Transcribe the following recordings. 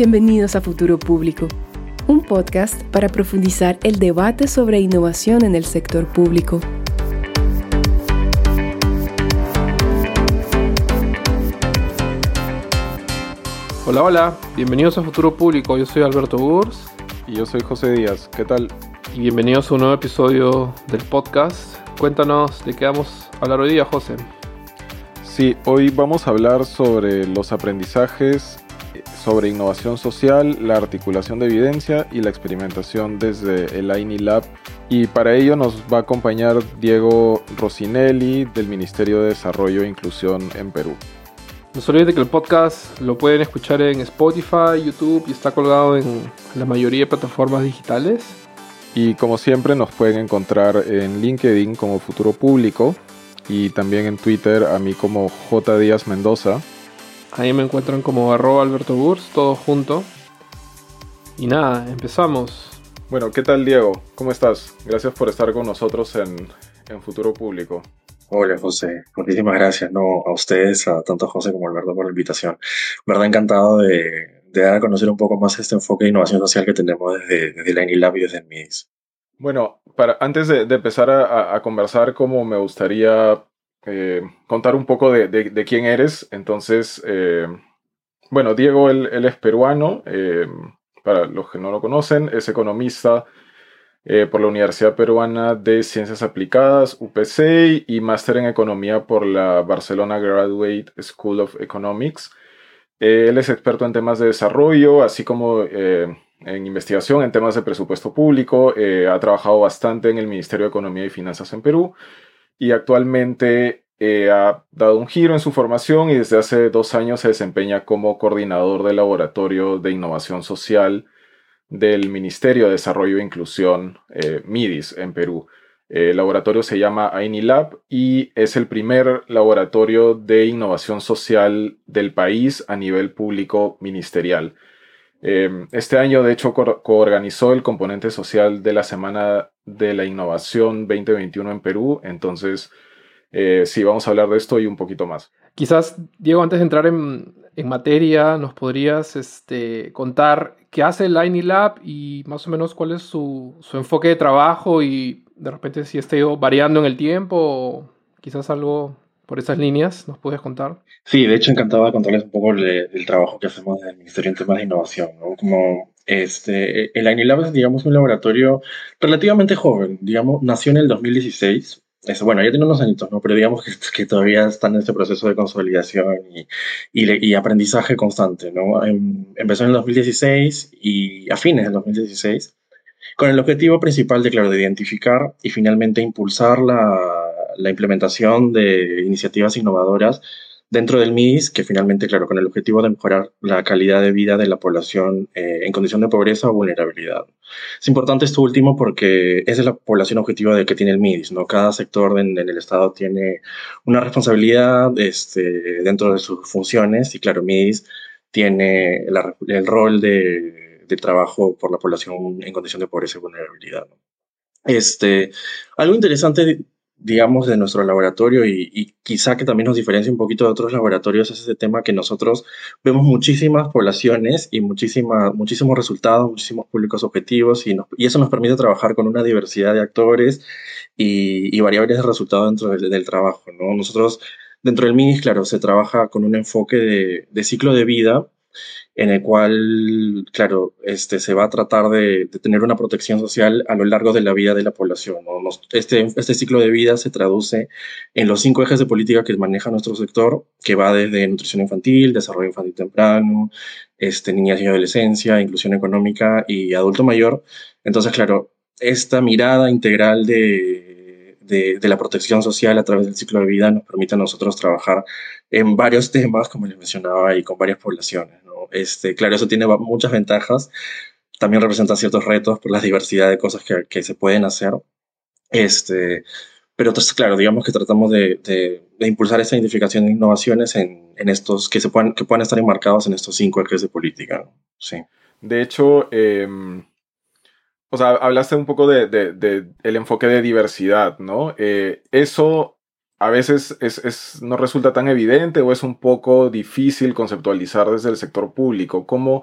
Bienvenidos a Futuro Público, un podcast para profundizar el debate sobre innovación en el sector público. Hola, hola, bienvenidos a Futuro Público. Yo soy Alberto Burs. Y yo soy José Díaz. ¿Qué tal? Y bienvenidos a un nuevo episodio del podcast. Cuéntanos de qué vamos a hablar hoy día, José. Sí, hoy vamos a hablar sobre los aprendizajes sobre innovación social, la articulación de evidencia y la experimentación desde el INI Lab. Y para ello nos va a acompañar Diego Rosinelli del Ministerio de Desarrollo e Inclusión en Perú. No se olviden de que el podcast lo pueden escuchar en Spotify, YouTube y está colgado en la mayoría de plataformas digitales. Y como siempre nos pueden encontrar en LinkedIn como Futuro Público y también en Twitter a mí como J. Díaz Mendoza. Ahí me encuentran como arroba Alberto Burs, todo junto. Y nada, empezamos. Bueno, ¿qué tal Diego? ¿Cómo estás? Gracias por estar con nosotros en, Futuro Público. Hola José, muchísimas gracias no, a ustedes, a tanto José como Alberto por la invitación. Verdad encantado de, dar a conocer un poco más este enfoque de innovación social que tenemos desde, desde la INILAB y desde el MIDIS. Bueno, para, antes de, empezar a, a, conversar, como me gustaría eh, contar un poco de, quién eres. Entonces, eh, bueno, Diego, él, es peruano, eh, para los que no lo conocen, es economista por la Universidad Peruana de Ciencias Aplicadas, UPC, y máster en Economía por la Barcelona Graduate School of Economics. él es experto en temas de desarrollo, así como en investigación en temas de presupuesto público. ha trabajado bastante en el Ministerio de Economía y Finanzas en Perú y actualmente eh, ha dado un giro en su formación y desde hace dos años se desempeña como coordinador del Laboratorio de Innovación Social del Ministerio de Desarrollo e Inclusión eh, MIDIS en Perú. El laboratorio se llama AINILAB y es el primer laboratorio de innovación social del país a nivel público ministerial. Em, este año, de hecho, coorganizó el componente social de la Semana de la Innovación 2021 en Perú. Entonces, eh, sí, vamos a hablar de esto y un poquito más. Quizás, Diego, antes de entrar en, materia, nos podrías este, contar qué hace el Line Lab y más o menos cuál es su, su, enfoque de trabajo y de repente si está variando en el tiempo o quizás algo por esas líneas, ¿nos puedes contar? Sí, de hecho encantado de contarles un poco del trabajo que hacemos desde el Ministerio en temas de innovación. ¿no? Como este, el AINILAB es, digamos, un laboratorio relativamente joven, digamos, nació en el 2016. Eso, bueno, ya tiene unos añitos, ¿no? Pero digamos que, que todavía están en ese proceso de consolidación y, y, y aprendizaje constante, ¿no? Em, empezó en el 2016 y a fines del 2016 con el objetivo principal de, claro, de identificar y finalmente impulsar la, la implementación de iniciativas innovadoras dentro del MIS, que finalmente, claro, con el objetivo de mejorar la calidad de vida de la población eh, en condición de pobreza o vulnerabilidad. Es importante esto último porque es la población objetiva de que tiene el MIDIS, ¿no? Cada sector en, el Estado tiene una responsabilidad este, dentro de sus funciones y, claro, MIDIS tiene el rol de, trabajo por la población en condición de pobreza y vulnerabilidad. Este, algo interesante digamos, de nuestro laboratorio y, quizá que también nos diferencia un poquito de otros laboratorios es ese tema que nosotros vemos muchísimas poblaciones y muchísima, muchísimos resultados, muchísimos públicos objetivos y, eso nos permite trabajar con una diversidad de actores y, variables de resultado dentro del, trabajo. ¿no? Nosotros, dentro del MINIS, claro, se trabaja con un enfoque de ciclo de vida en el cual, claro, este, se va a tratar de, tener una protección social a lo largo de la vida de la población. este, este ciclo de vida se traduce en los cinco ejes de política que maneja nuestro sector, que va desde nutrición infantil, desarrollo infantil temprano, este, niñas y adolescencia, inclusión económica y adulto mayor. Entonces, claro, esta mirada integral de, la protección social a través del ciclo de vida nos permite a nosotros trabajar en varios temas, como les mencionaba, y con varias poblaciones. Este, claro, eso tiene muchas ventajas. También representa ciertos retos por la diversidad de cosas que, que se pueden hacer. Este, pero claro, digamos que tratamos de, de, impulsar esta identificación de innovaciones en, en, estos que, se puedan, que puedan estar enmarcados en estos cinco ejes de política. Sí. De hecho, em, o sea, hablaste un poco de, de, el enfoque de diversidad, ¿no? Eh, eso a veces es, no resulta tan evidente o es un poco difícil conceptualizar desde el sector público. ¿Cómo,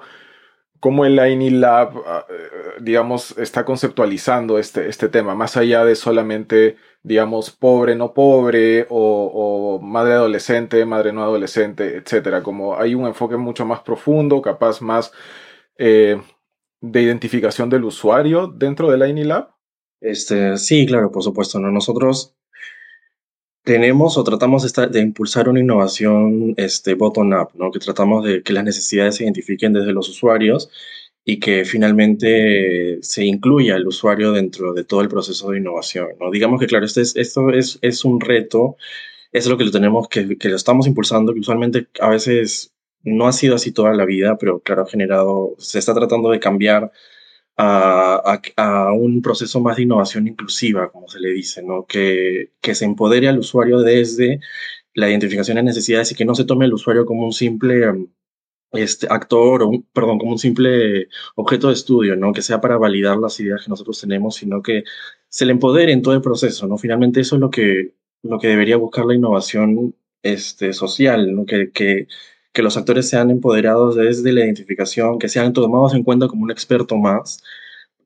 cómo el INI Lab, ah, eh, digamos, está conceptualizando este, este tema, más allá de solamente, digamos, pobre, no pobre, o, madre adolescente, madre no adolescente, etcétera. Como hay un enfoque mucho más profundo, capaz más eh, de identificación del usuario dentro del INI Lab. Este, sí, claro, por supuesto. ¿no? Nosotros tenemos o tratamos de, impulsar una innovación este, bottom-up, ¿no? que tratamos de que las necesidades se identifiquen desde los usuarios y que finalmente se incluya el usuario dentro de todo el proceso de innovación. ¿no? Digamos que, claro, este es, esto es, es un reto, es lo que lo tenemos, que, que lo estamos impulsando, que usualmente a veces no ha sido así toda la vida, pero claro, ha generado, se está tratando de cambiar a, a, un proceso más de innovación inclusiva, como se le dice, ¿no? que, que se empodere al usuario desde la identificación de necesidades y que no se tome al usuario como un simple um, este, actor, o perdón, como un simple objeto de estudio, ¿no? que sea para validar las ideas que nosotros tenemos, sino que se le empodere en todo el proceso. ¿no? Finalmente eso es lo que, lo que debería buscar la innovación este, social, ¿no? que, que que los actores sean empoderados desde la identificación, que sean tomados en cuenta como un experto más,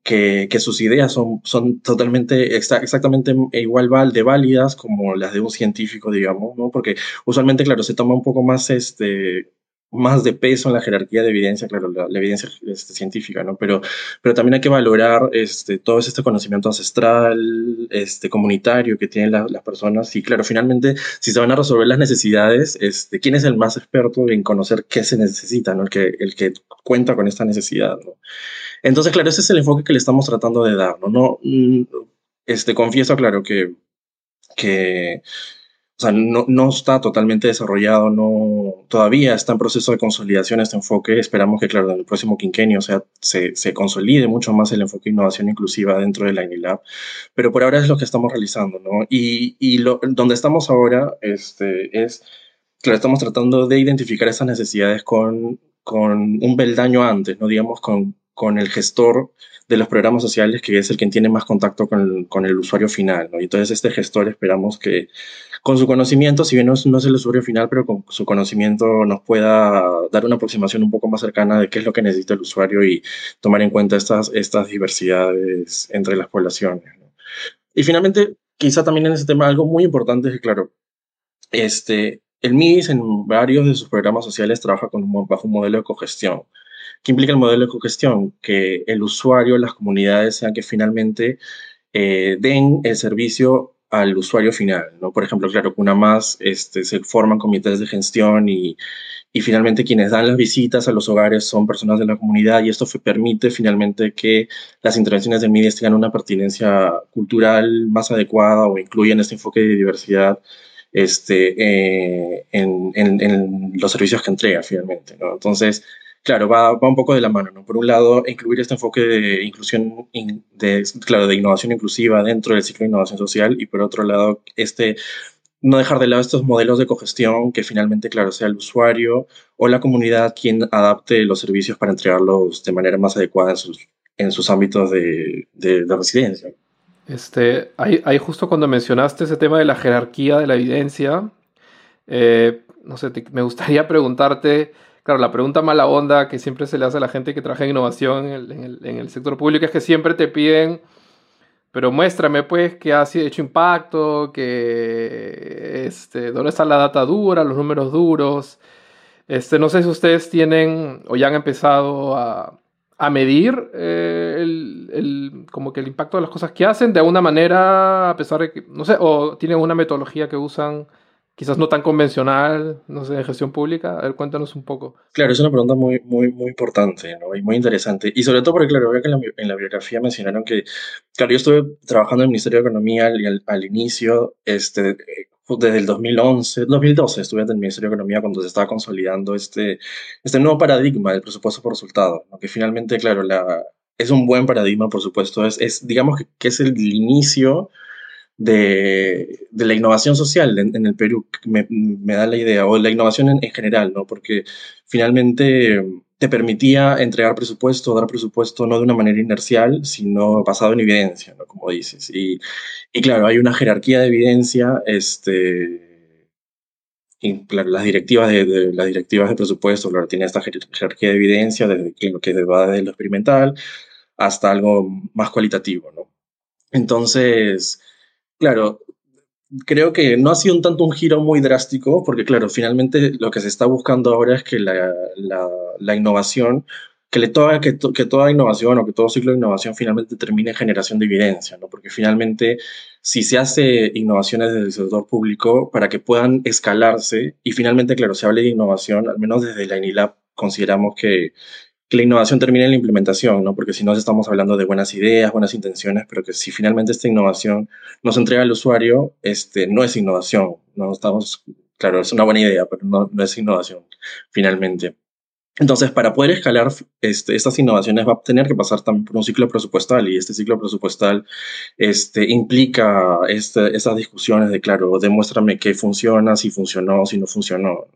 que, que sus ideas son, son totalmente, exactamente igual de válidas como las de un científico, digamos, ¿no? Porque usualmente, claro, se toma un poco más este, más de peso en la jerarquía de evidencia, claro, la, evidencia este, científica, ¿no? Pero, pero también hay que valorar este, todo este conocimiento ancestral, este, comunitario que tienen las personas y, claro, finalmente, si se van a resolver las necesidades, este, ¿quién es el más experto en conocer qué se necesita, ¿no? El que, el que cuenta con esta necesidad, ¿no? Entonces, claro, ese es el enfoque que le estamos tratando de dar, ¿no? no mm, este, confieso, claro, que, que o sea, no, no, está totalmente desarrollado, no, todavía está en proceso de consolidación este enfoque. Esperamos que, claro, en el próximo quinquenio o sea, se, se, consolide mucho más el enfoque de innovación inclusiva dentro de la INILAB. Pero por ahora es lo que estamos realizando, ¿no? Y, y lo, donde estamos ahora este, es, claro, estamos tratando de identificar esas necesidades con, con un beldaño antes, ¿no? Digamos, con, con el gestor de los programas sociales, que es el que tiene más contacto con el, con el usuario final, ¿no? Y entonces este gestor esperamos que con su conocimiento, si bien no es, el usuario final, pero con su conocimiento nos pueda dar una aproximación un poco más cercana de qué es lo que necesita el usuario y tomar en cuenta estas, estas diversidades entre las poblaciones. Y finalmente, quizá también en ese tema algo muy importante es que, claro, este, el MIDIS en varios de sus programas sociales trabaja con un, bajo un modelo de cogestión. ¿Qué implica el modelo de cogestión? Que el usuario, las comunidades sean que finalmente eh, den el servicio al usuario final, ¿no? Por ejemplo, claro, una más este, se forman comités de gestión y, y, finalmente quienes dan las visitas a los hogares son personas de la comunidad y esto permite finalmente que las intervenciones de medios tengan una pertinencia cultural más adecuada o incluyan este enfoque de diversidad este, eh, en, en, en, los servicios que entrega finalmente, ¿no? Entonces, claro, va, va, un poco de la mano, ¿no? Por un lado, incluir este enfoque de inclusión, de, claro, de innovación inclusiva dentro del ciclo de innovación social y por otro lado, este, no dejar de lado estos modelos de cogestión que finalmente, claro, sea el usuario o la comunidad quien adapte los servicios para entregarlos de manera más adecuada en sus, en sus ámbitos de, de, residencia. Este, ahí, ahí, justo cuando mencionaste ese tema de la jerarquía de la evidencia, eh, no sé, me gustaría preguntarte Claro, la pregunta mala onda que siempre se le hace a la gente que trabaja en innovación en el, sector público es que siempre te piden, pero muéstrame pues que ha hecho impacto, que este, dónde está la data dura, los números duros. Este, no sé si ustedes tienen o ya han empezado a, medir eh, el, como que el impacto de las cosas que hacen de alguna manera, a pesar de que, no sé, o tienen una metodología que usan quizás no tan convencional, no sé, de gestión pública? A ver, cuéntanos un poco. Claro, es una pregunta muy, muy, muy importante ¿no? y muy interesante. Y sobre todo porque, claro, veo que en la, biografía mencionaron que, claro, yo estuve trabajando en el Ministerio de Economía al, al, inicio, este, desde el 2011, 2012 estuve en el Ministerio de Economía cuando se estaba consolidando este, este nuevo paradigma del presupuesto por resultado, ¿no? que finalmente, claro, la, es un buen paradigma, por supuesto, es, es digamos que, que es el inicio de, de, la innovación social en, el Perú, me, da la idea, o la innovación en, general, ¿no? Porque finalmente te permitía entregar presupuesto, dar presupuesto no de una manera inercial, sino basado en evidencia, ¿no? Como dices. Y, y claro, hay una jerarquía de evidencia, este, las directivas de, las directivas de presupuesto, claro, tiene esta jerarquía de evidencia desde lo que va desde lo experimental hasta algo más cualitativo, ¿no? Entonces, claro, creo que no ha sido un tanto un giro muy drástico, porque claro, finalmente lo que se está buscando ahora es que la, la, innovación, que, le toda, que, que, toda innovación o que todo ciclo de innovación finalmente termine en generación de evidencia, ¿no? Porque finalmente, si se hace innovaciones desde el sector público para que puedan escalarse, y finalmente, claro, se hable de innovación, al menos desde la INILAB consideramos que, que la innovación termine en la implementación, ¿no? Porque si no estamos hablando de buenas ideas, buenas intenciones, pero que si finalmente esta innovación nos entrega al usuario, este, no es innovación, no estamos, claro, es una buena idea, pero no, es innovación, finalmente. Entonces, para poder escalar este, estas innovaciones va a tener que pasar también por un ciclo presupuestal y este ciclo presupuestal este, implica este, esas discusiones de, claro, demuéstrame qué funciona, si funcionó, si no funcionó.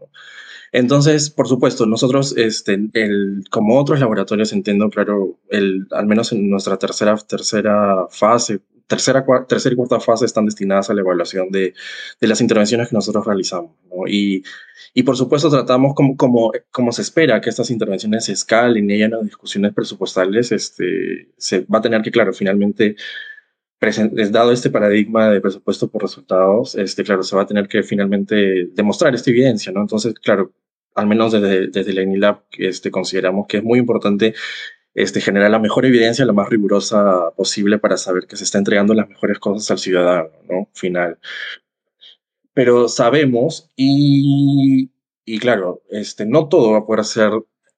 Entonces, por supuesto, nosotros, este, el, como otros laboratorios, entiendo, claro, el, al menos en nuestra tercera, tercera fase, tercera, tercera y cuarta fase están destinadas a la evaluación de, de las intervenciones que nosotros realizamos. ¿no? Y, y, por supuesto, tratamos como, como, como se espera que estas intervenciones se escalen y hayan discusiones presupuestales, este, se va a tener que, claro, finalmente dado este paradigma de presupuesto por resultados, este, claro, se va a tener que finalmente demostrar esta evidencia, ¿no? Entonces, claro, al menos desde, desde la INILAB este, consideramos que es muy importante este, generar la mejor evidencia, la más rigurosa posible para saber que se está entregando las mejores cosas al ciudadano, ¿no? Final. Pero sabemos y, y claro, este, no todo va a poder ser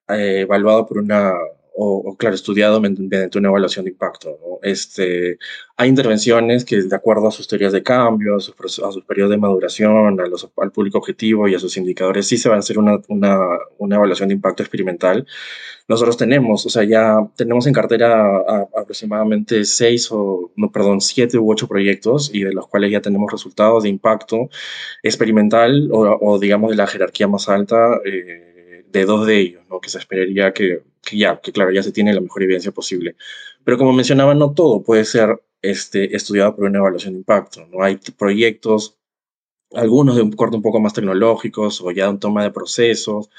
eh, evaluado por una o, claro, estudiado mediante una evaluación de impacto. Este, hay intervenciones que, de acuerdo a sus teorías de cambio, a sus, a periodos de maduración, a los, al público objetivo y a sus indicadores, sí se va a hacer una, una, una evaluación de impacto experimental. Nosotros tenemos, o sea, ya tenemos en cartera aproximadamente seis o, no, perdón, siete u ocho proyectos y de los cuales ya tenemos resultados de impacto experimental o, o digamos, de la jerarquía más alta. Eh, de dos de ellos, ¿no? que se esperaría que, que, ya, que claro, ya se tiene la mejor evidencia posible. Pero como mencionaba, no todo puede ser este, estudiado por una evaluación de impacto. ¿no? Hay proyectos, algunos de un corte un poco más tecnológicos o ya de un toma de procesos,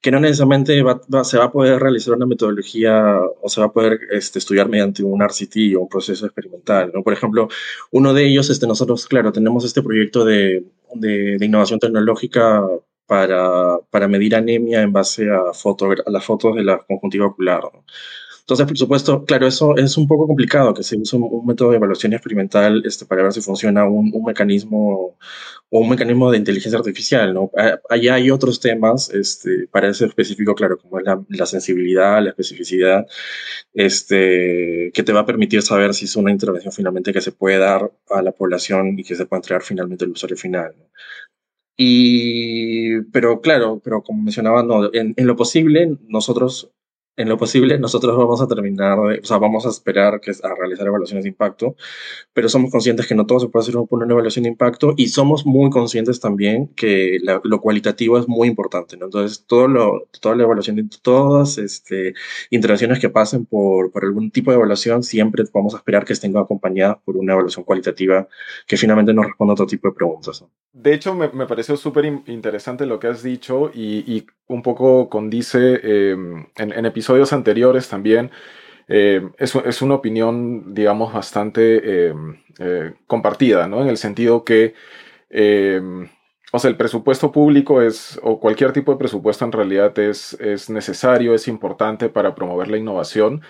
que no necesariamente se va a poder realizar una metodología o se va a poder este, estudiar mediante un RCT o un proceso experimental. ¿no? Por ejemplo, uno de ellos, este, nosotros, claro, tenemos este proyecto de, de innovación tecnológica para, para medir anemia en base a, foto, a las fotos de la conjuntiva ocular. Entonces, por supuesto, claro, eso es un poco complicado, que se use un, método de evaluación experimental este, para ver si funciona un, un, mecanismo o un mecanismo de inteligencia artificial, ¿no? Allá hay otros temas, este, para eso específico, claro, como es la, la, sensibilidad, la especificidad, este, que te va a permitir saber si es una intervención finalmente que se puede dar a la población y que se puede entregar finalmente al usuario final. ¿no? Y, pero claro, pero como mencionaba, no, en, en, lo posible, nosotros en lo posible, nosotros vamos a terminar, o sea, vamos a esperar que, a realizar evaluaciones de impacto, pero somos conscientes que no todo se puede hacer por una evaluación de impacto y somos muy conscientes también que la, lo cualitativo es muy importante, ¿no? Entonces, todo lo, toda la evaluación, de todas este, intervenciones que pasen por, por algún tipo de evaluación, siempre vamos a esperar que estén acompañadas por una evaluación cualitativa que finalmente nos responda a otro tipo de preguntas. ¿no? De hecho, me, me pareció súper interesante lo que has dicho y, y un poco condice eh, en, en, episodios anteriores también. Eh, es, una opinión, digamos, bastante eh, eh compartida, ¿no? En el sentido que, o sea, el presupuesto público es, o cualquier tipo de presupuesto en realidad es, es necesario, es importante para promover la innovación,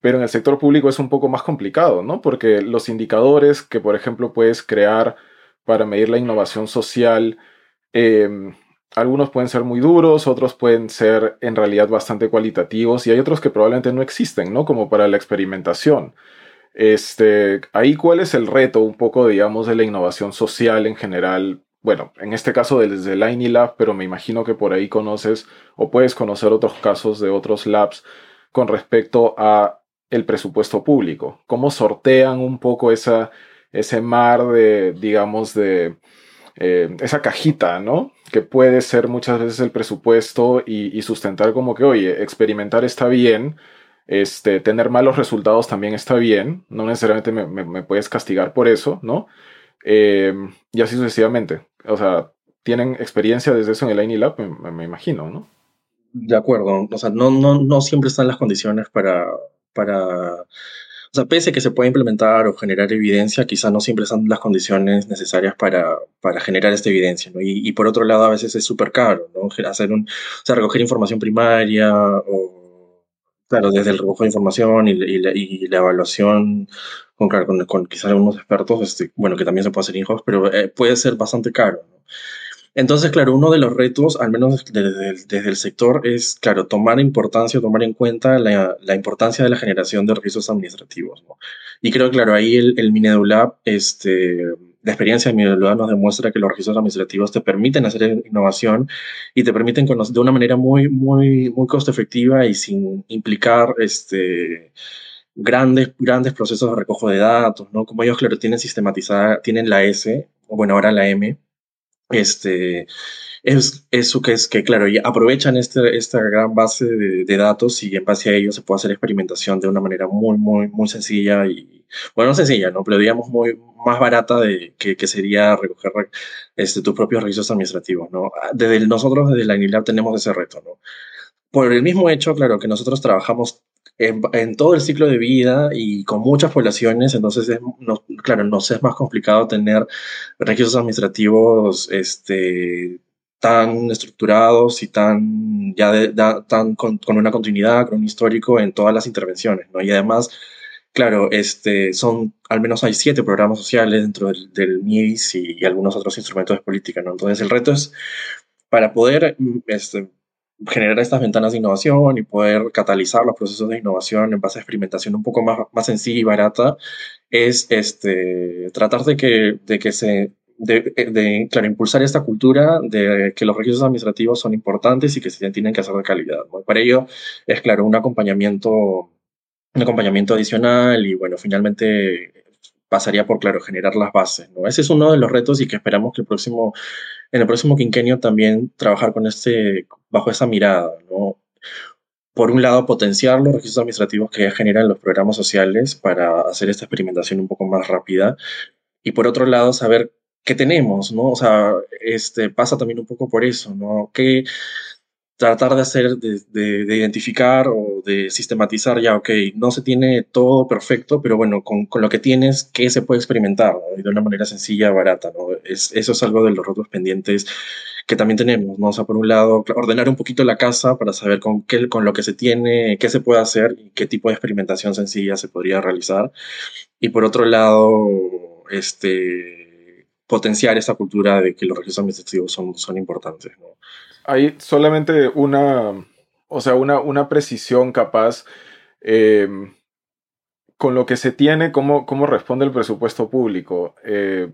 pero en el sector público es un poco más complicado, ¿no? Porque los indicadores que, por ejemplo, puedes crear para medir la innovación social, algunos pueden ser muy duros, otros pueden ser en realidad bastante cualitativos y hay otros que probablemente no existen, ¿no? Como para la experimentación. Este, ahí cuál es el reto un poco, digamos, de la innovación social en general. Bueno, en este caso desde el INILab, pero me imagino que por ahí conoces o puedes conocer otros casos de otros labs con respecto a el presupuesto público. ¿Cómo sortean un poco esa, ese mar de, digamos, de eh, esa cajita, ¿no? Que puede ser muchas veces el presupuesto y, y, sustentar como que, oye, experimentar está bien, este, tener malos resultados también está bien, no necesariamente me, me, me puedes castigar por eso, ¿no? Eh, y así sucesivamente. O sea, tienen experiencia desde eso en el INI Lab, me, imagino, ¿no? De acuerdo, o sea, no, no, no siempre están las condiciones para, para o sea, pese a que se puede implementar o generar evidencia, quizá no siempre son las condiciones necesarias para, para generar esta evidencia, ¿no? Y, y por otro lado, a veces es súper caro, ¿no? Hacer un, o sea, recoger información primaria o, claro, desde el recojo de información y, y, la, y la, evaluación con, con, con quizá algunos expertos, este, bueno, que también se puede hacer in-house, pero eh, puede ser bastante caro, ¿no? Entonces, claro, uno de los retos, al menos desde, el sector, es, claro, tomar importancia, tomar en cuenta la, importancia de la generación de registros administrativos. Y creo, claro, ahí el, el Minedulab, este, la experiencia de Minedulab nos demuestra que los registros administrativos te permiten hacer innovación y te permiten conocer de una manera muy, muy, muy costo efectiva y sin implicar, este, grandes, grandes procesos de recojo de datos, ¿no? Como ellos, claro, tienen sistematizada, tienen la S, bueno, ahora la M, este, es eso que es que, claro, y aprovechan este, esta gran base de, datos y en base a ello se puede hacer experimentación de una manera muy, muy, muy sencilla y, bueno, no sencilla, ¿no? Pero digamos muy más barata de que, que sería recoger este, tus propios registros administrativos, ¿no? Desde nosotros, desde la INILAB, tenemos ese reto, ¿no? Por el mismo hecho, claro, que nosotros trabajamos en, todo el ciclo de vida y con muchas poblaciones, entonces, es, no, claro, nos es más complicado tener registros administrativos este, tan estructurados y tan, ya tan con, una continuidad, con un histórico en todas las intervenciones, ¿no? Y además, claro, este, son, al menos hay siete programas sociales dentro del, del MIDIS y, algunos otros instrumentos de política, ¿no? Entonces, el reto es para poder este, generar estas ventanas de innovación y poder catalizar los procesos de innovación en base a experimentación un poco más, más sencilla y barata, es este, tratar de que, de que se, de, de, claro, impulsar esta cultura de que los registros administrativos son importantes y que se tienen que hacer de calidad. ¿no? Para ello es, claro, un acompañamiento, un acompañamiento adicional y, bueno, finalmente pasaría por, claro, generar las bases. ¿no? Ese es uno de los retos y que esperamos que el próximo en el próximo quinquenio también trabajar con este, bajo esa mirada, ¿no? Por un lado, potenciar los registros administrativos que ya generan los programas sociales para hacer esta experimentación un poco más rápida. Y por otro lado, saber qué tenemos, ¿no? O sea, este, pasa también un poco por eso, ¿no? ¿Qué, tratar de hacer, de, de, de, identificar o de sistematizar ya, ok, no se tiene todo perfecto, pero bueno, con, con lo que tienes, ¿qué se puede experimentar? ¿no? Y de una manera sencilla, barata, ¿no? Es, eso es algo de los retos pendientes que también tenemos, ¿no? O sea, por un lado, ordenar un poquito la casa para saber con, qué, con lo que se tiene, qué se puede hacer y qué tipo de experimentación sencilla se podría realizar. Y por otro lado, este, potenciar esa cultura de que los registros administrativos son, son importantes, ¿no? Hay solamente una, o sea, una, una precisión capaz eh, con lo que se tiene, cómo, cómo responde el presupuesto público. Eh,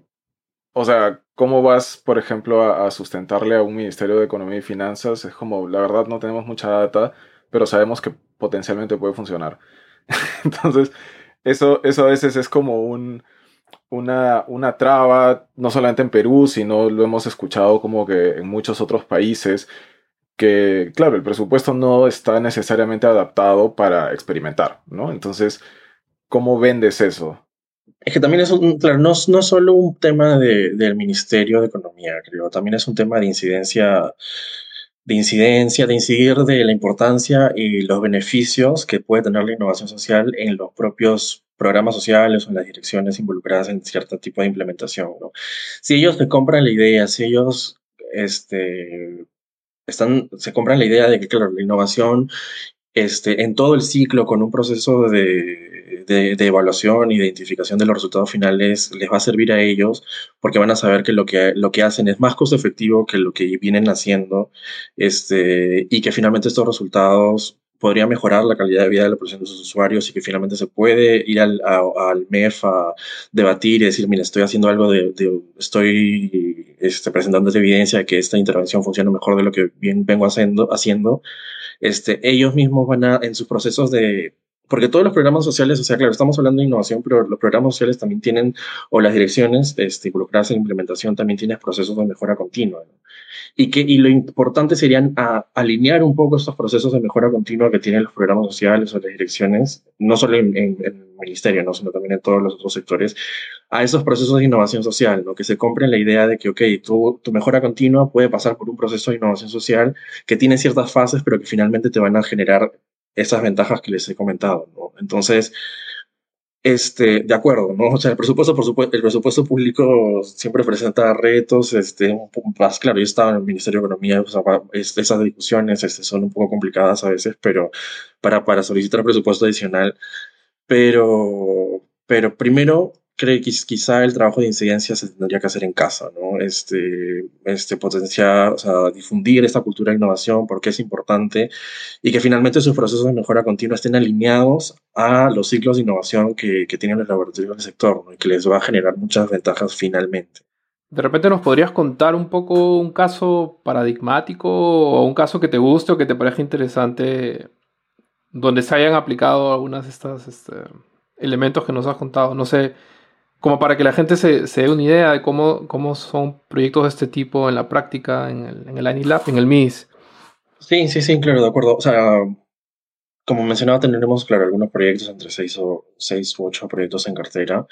o sea, ¿cómo vas, por ejemplo, a, a, sustentarle a un Ministerio de Economía y Finanzas? Es como, la verdad no tenemos mucha data, pero sabemos que potencialmente puede funcionar. Entonces, eso, eso a veces es como un, una, una traba, no solamente en Perú, sino lo hemos escuchado como que en muchos otros países, que claro, el presupuesto no está necesariamente adaptado para experimentar, ¿no? Entonces, ¿cómo vendes eso? Es que también es un, claro, no, no solo un tema de, del Ministerio de Economía, creo, también es un tema de incidencia, de incidencia, de incidir de la importancia y los beneficios que puede tener la innovación social en los propios programas sociales o en las direcciones involucradas en cierto tipo de implementación. Si ellos se compran la idea, si ellos este, están, se compran la idea de que, claro, la innovación este, en todo el ciclo con un proceso de, de, de, evaluación y de identificación de los resultados finales les va a servir a ellos porque van a saber que lo que, lo que hacen es más costo efectivo que lo que vienen haciendo este, y que finalmente estos resultados podría mejorar la calidad de vida de la población de sus usuarios y que finalmente se puede ir al, a, al MEF a debatir y decir, mira, estoy haciendo algo de, de estoy este, presentando evidencia de que esta intervención funciona mejor de lo que bien vengo haciendo, haciendo. Este, ellos mismos van a, en sus procesos de, porque todos los programas sociales, o sea, claro, estamos hablando de innovación, pero los programas sociales también tienen, o las direcciones este, involucradas en implementación también tienen procesos de mejora continua. Y, que, y lo importante sería alinear un poco estos procesos de mejora continua que tienen los programas sociales o las direcciones, no solo en, el ministerio, ¿no? sino también en todos los otros sectores, a esos procesos de innovación social, ¿no? que se compren la idea de que, ok, tu, tu mejora continua puede pasar por un proceso de innovación social que tiene ciertas fases, pero que finalmente te van a generar esas ventajas que les he comentado, ¿no? Entonces, este, de acuerdo, ¿no? O sea, el presupuesto, por supuesto, el presupuesto público siempre presenta retos, este, más claro, yo estaba en el Ministerio de Economía, o sea, esas discusiones este, son un poco complicadas a veces, pero para, para solicitar presupuesto adicional, pero, pero primero cree que quizá el trabajo de incidencia se tendría que hacer en casa, ¿no? Este, este potenciar, o sea, difundir esta cultura de innovación porque es importante y que finalmente sus procesos de mejora continua estén alineados a los ciclos de innovación que, que tienen los laboratorios del sector ¿no? y que les va a generar muchas ventajas finalmente. De repente nos podrías contar un poco un caso paradigmático o un caso que te guste o que te parezca interesante donde se hayan aplicado algunas de estas este, elementos que nos has contado. No sé, como para que la gente se, se dé una idea de cómo, cómo son proyectos de este tipo en la práctica, en el, en el en el MIS. Sí, sí, sí, claro, de acuerdo. O sea, como mencionaba, tendremos, claro, algunos proyectos, entre seis o seis u ocho proyectos en cartera.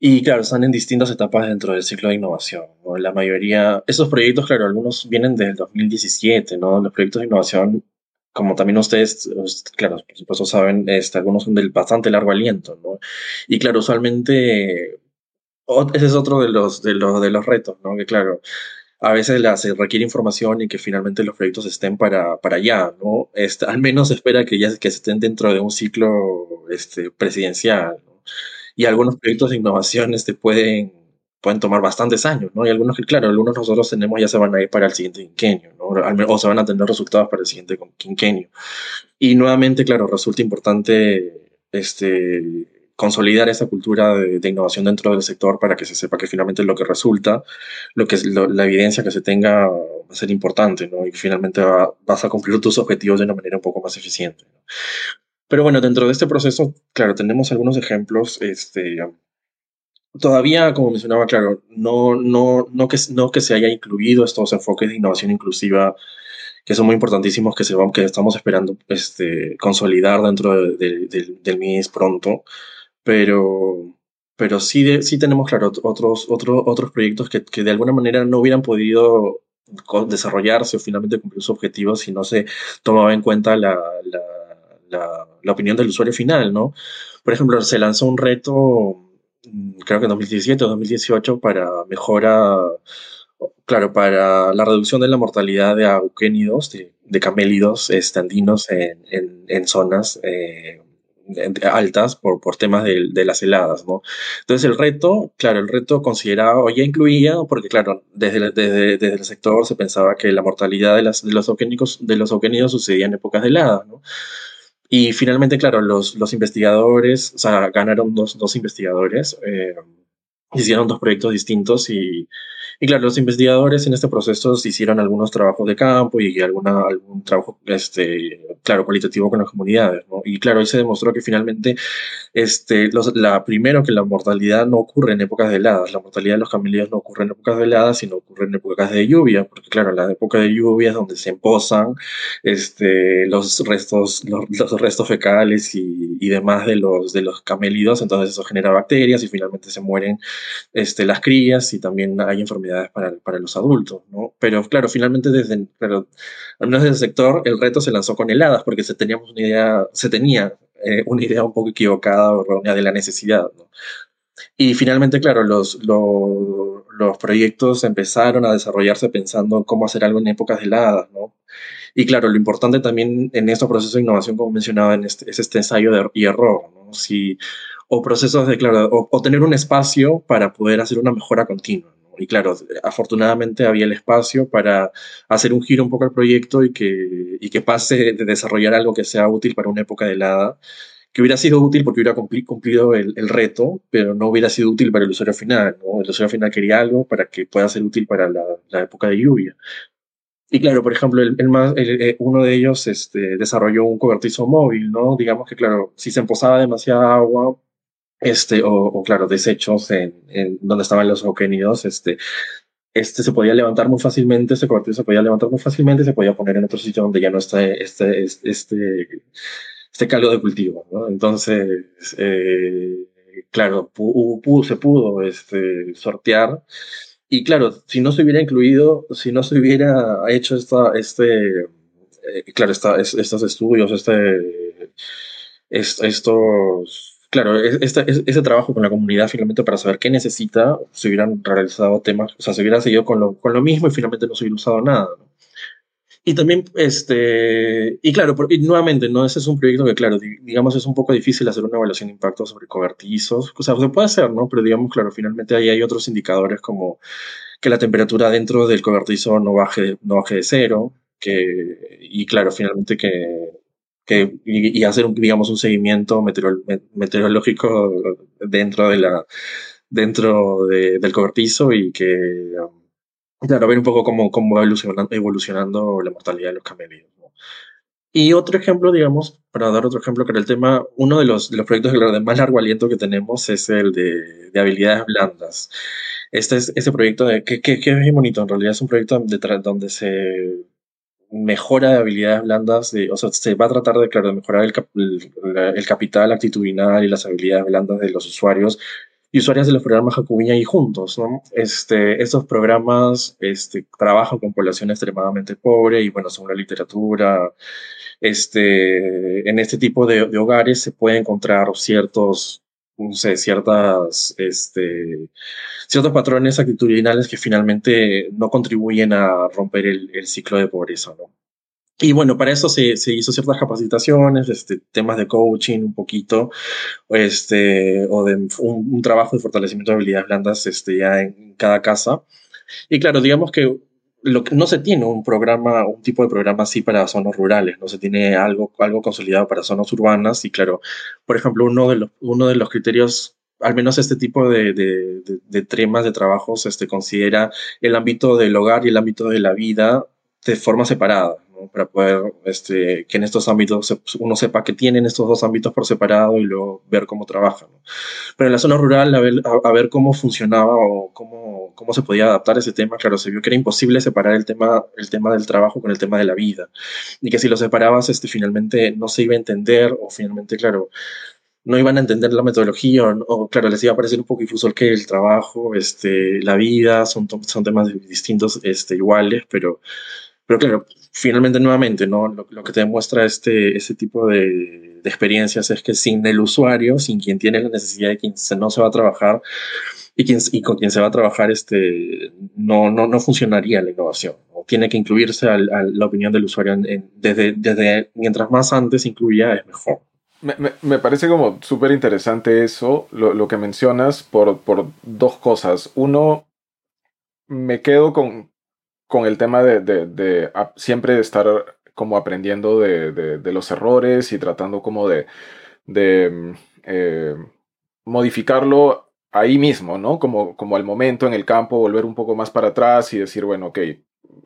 Y claro, están en distintas etapas dentro del ciclo de innovación. ¿no? La mayoría, esos proyectos, claro, algunos vienen del 2017, ¿no? Los proyectos de innovación como también ustedes, claro, por supuesto saben, este, algunos son del bastante largo aliento, ¿no? Y claro, usualmente, ese es otro de los, de los, de los retos, ¿no? Que claro, a veces se requiere información y que finalmente los proyectos estén para, para allá, ¿no? Este, al menos se espera que ya que estén dentro de un ciclo este, presidencial, ¿no? Y algunos proyectos de innovación este, pueden pueden tomar bastantes años, ¿no? Y algunos que, claro, algunos nosotros tenemos ya se van a ir para el siguiente quinquenio, ¿no? O se van a tener resultados para el siguiente quinquenio. Y nuevamente, claro, resulta importante este, consolidar esa cultura de, innovación dentro del sector para que se sepa que finalmente lo que resulta, lo que es la evidencia que se tenga va a ser importante, ¿no? Y finalmente vas a cumplir tus objetivos de una manera un poco más eficiente. Pero bueno, dentro de este proceso, claro, tenemos algunos ejemplos, este, Todavía, como mencionaba, claro, no, no, no, que, no que se haya incluido estos enfoques de innovación inclusiva que son muy importantísimos, que, se van, que estamos esperando este, consolidar dentro de, del MIS pronto, pero, pero sí, sí tenemos, claro, otros, otros, otros proyectos que, que de alguna manera no hubieran podido desarrollarse o finalmente cumplir sus objetivos si no se tomaba en cuenta la, la, la, la opinión del usuario final, ¿no? Por ejemplo, se lanzó un reto creo que en 2017 o 2018 para mejora, claro, para la reducción de la mortalidad de auquénidos, de, de camélidos estandinos en, en, zonas eh, altas por, por temas de, de, las heladas, ¿no? Entonces el reto, claro, el reto consideraba o ya incluía, porque claro, desde, desde, desde el sector se pensaba que la mortalidad de, las, de los auquénicos, de los auquénidos sucedía en épocas de heladas, ¿no? Y finalmente, claro, los, los investigadores, o sea, ganaron dos, dos investigadores, eh, hicieron dos proyectos distintos y y claro, los investigadores en este proceso hicieron algunos trabajos de campo y alguna, algún trabajo, este, claro, cualitativo con las comunidades, ¿no? Y claro, ahí se demostró que finalmente, este, los, la, primero que la mortalidad no ocurre en épocas de heladas, la mortalidad de los camelídeos no ocurre en épocas de heladas, sino ocurre en épocas de lluvia, porque claro, la época de lluvia es donde se emposan, este, los restos, los, restos fecales y, y, demás de los, de los camélidos, entonces eso genera bacterias y finalmente se mueren, este, las crías y también hay enfermedades para, para los adultos, ¿no? Pero claro, finalmente desde, pero, al menos desde el sector, el reto se lanzó con heladas, porque se, teníamos una idea, se tenía eh, una idea un poco equivocada o errónea de la necesidad, ¿no? Y finalmente, claro, los, los, los, proyectos empezaron a desarrollarse pensando en cómo hacer algo en épocas heladas, ¿no? Y claro, lo importante también en estos procesos de innovación, como mencionaba, en este, es este ensayo de, y error, ¿no? Si, o procesos de, claro, o, o, tener un espacio para poder hacer una mejora continua. Y claro, afortunadamente había el espacio para hacer un giro un poco al proyecto y que, y que pase de desarrollar algo que sea útil para una época de helada, que hubiera sido útil porque hubiera cumplido el, el, reto, pero no hubiera sido útil para el usuario final. ¿no? El usuario final quería algo para que pueda ser útil para la, la época de lluvia. y claro, por ejemplo, el, más, eh, uno de ellos este, desarrolló un cobertizo móvil, ¿no? Digamos que, claro, si se emposaba demasiada agua, este, o, claro, desechos en, en, donde estaban los océanidos, este, este se podía levantar muy fácilmente, ese cobertizo se podía levantar muy fácilmente y se podía poner en otro sitio donde ya no está este, este, este, este caldo de cultivo, ¿no? Entonces, eh, claro, se pudo este, sortear. Y claro, si no se hubiera incluido, si no se hubiera hecho esta, este, eh, claro, esta, estos estudios, este, estos Claro, este, ese trabajo con la comunidad finalmente para saber qué necesita, se hubieran realizado temas, o sea, se hubiera seguido con lo, con lo mismo y finalmente no se hubiera usado nada. Y también, este, y claro, y nuevamente, ¿no? Ese es un proyecto que, claro, digamos, es un poco difícil hacer una evaluación de impacto sobre cobertizos. O sea, se puede hacer, ¿no? Pero digamos, claro, finalmente ahí hay otros indicadores como que la temperatura dentro del cobertizo no baje, no baje de cero, que, y claro, finalmente que y, hacer, un, digamos, un seguimiento meteorológico dentro, de la, dentro del cobertizo y que, um, claro, ver un poco cómo, cómo va evolucionando, evolucionando la mortalidad de los camellos. Y otro ejemplo, digamos, para dar otro ejemplo, que era el tema, uno de los, los proyectos de más largo aliento que tenemos es el de, de habilidades blandas. Este es ese proyecto de, que, que, que, es muy bonito, en realidad es un proyecto de, donde se mejora de habilidades blandas, de, o sea, se va a tratar de, claro, de mejorar el, el, capital actitudinal y las habilidades blandas de los usuarios y usuarias de los programas Jacobiña y juntos, ¿no? Este, estos programas este, trabajan con población extremadamente pobre y, bueno, según la literatura, este, en este tipo de, de hogares se puede encontrar ciertos no sé, ciertas, este, ciertos patrones actitudinales que finalmente no contribuyen a romper el, el ciclo de pobreza, ¿no? Y bueno, para eso se, se, hizo ciertas capacitaciones, este, temas de coaching un poquito, este, o de un, un, trabajo de fortalecimiento de habilidades blandas este, ya en cada casa. Y claro, digamos que lo que, no se tiene un programa, un tipo de programa así para zonas rurales, no se tiene algo, algo consolidado para zonas urbanas y claro, por ejemplo, uno de los, uno de los criterios, al menos este tipo de, de, de, temas de trabajos, este, considera el ámbito del hogar y el ámbito de la vida de forma separada para poder este, que en estos ámbitos uno sepa que tienen estos dos ámbitos por separado y luego ver cómo trabajan. Pero en la zona rural, a ver, a, ver, cómo funcionaba o cómo, cómo se podía adaptar ese tema, claro, se vio que era imposible separar el tema, el tema del trabajo con el tema de la vida. Y que si lo separabas, este, finalmente no se iba a entender o finalmente, claro, no iban a entender la metodología o, claro, les iba a parecer un poco difuso el que el trabajo, este, la vida, son, temas distintos, este, iguales, pero, pero claro, finalmente nuevamente, ¿no? Lo, que te demuestra este, este tipo de, de, experiencias es que sin el usuario, sin quien tiene la necesidad de quien no se va a trabajar y, quien, y con quien se va a trabajar, este, no, no, no funcionaría la innovación. Tiene que incluirse la opinión del usuario desde, desde mientras más antes incluya es mejor. Me, me, parece como súper interesante eso, lo, lo, que mencionas, por, por dos cosas. Uno, me quedo con, con el tema de, de, de siempre estar como aprendiendo de, de, los errores y tratando como de, de mm, eh, modificarlo ahí mismo, ¿no? Como, como al momento en el campo, volver un poco más para atrás y decir, bueno, ok,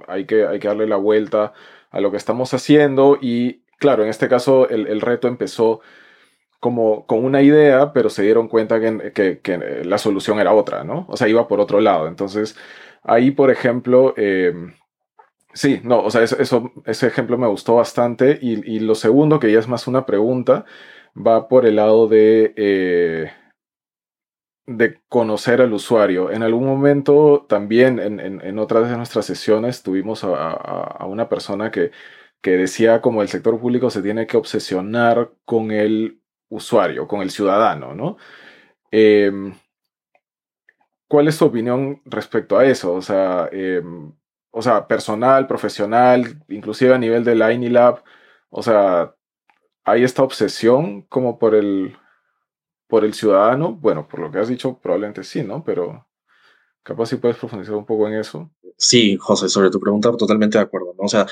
hay que, hay que darle la vuelta a lo que estamos haciendo y claro, en este caso el, el reto empezó como con una idea, pero se dieron cuenta que, que, la solución era otra, ¿no? O sea, iba por otro lado. Entonces, Ahí, por ejemplo, em, sí, no, o sea, eso, ese ejemplo me gustó bastante. Y, lo segundo, que ya es más una pregunta, va por el lado de, eh, de conocer al usuario. En algún momento también en, en, otras de nuestras sesiones tuvimos a, una persona que, que decía como el sector público se tiene que obsesionar con el usuario, con el ciudadano, ¿no? Em, ¿Cuál es tu opinión respecto a eso? O sea, em, o sea, personal, profesional, inclusive a nivel de la INILAB, o sea, ¿hay esta obsesión como por el, por el ciudadano? Bueno, por lo que has dicho, probablemente sí, ¿no? Pero capaz si puedes profundizar un poco en eso. Sí, José, sobre tu pregunta, totalmente de acuerdo, ¿no? O sea,